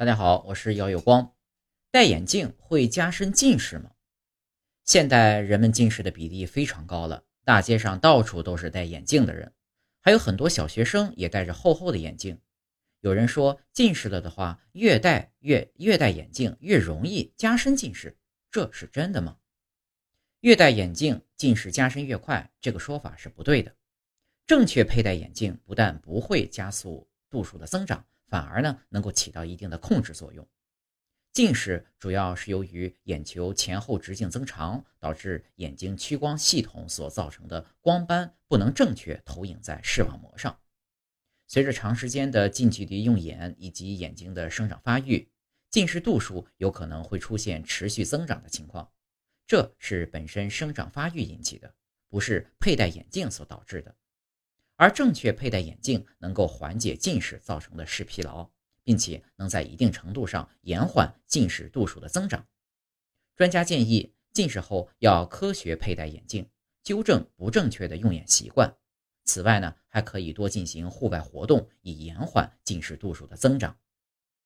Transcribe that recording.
大家好，我是姚有光。戴眼镜会加深近视吗？现代人们近视的比例非常高了，大街上到处都是戴眼镜的人，还有很多小学生也戴着厚厚的眼镜。有人说近视了的话，越戴越越戴眼镜越容易加深近视，这是真的吗？越戴眼镜近视加深越快，这个说法是不对的。正确佩戴眼镜不但不会加速度数的增长。反而呢，能够起到一定的控制作用。近视主要是由于眼球前后直径增长，导致眼睛屈光系统所造成的光斑不能正确投影在视网膜上。随着长时间的近距离用眼以及眼睛的生长发育，近视度数有可能会出现持续增长的情况。这是本身生长发育引起的，不是佩戴眼镜所导致的。而正确佩戴眼镜能够缓解近视造成的视疲劳，并且能在一定程度上延缓近视度数的增长。专家建议，近视后要科学佩戴眼镜，纠正不正确的用眼习惯。此外呢，还可以多进行户外活动，以延缓近视度数的增长。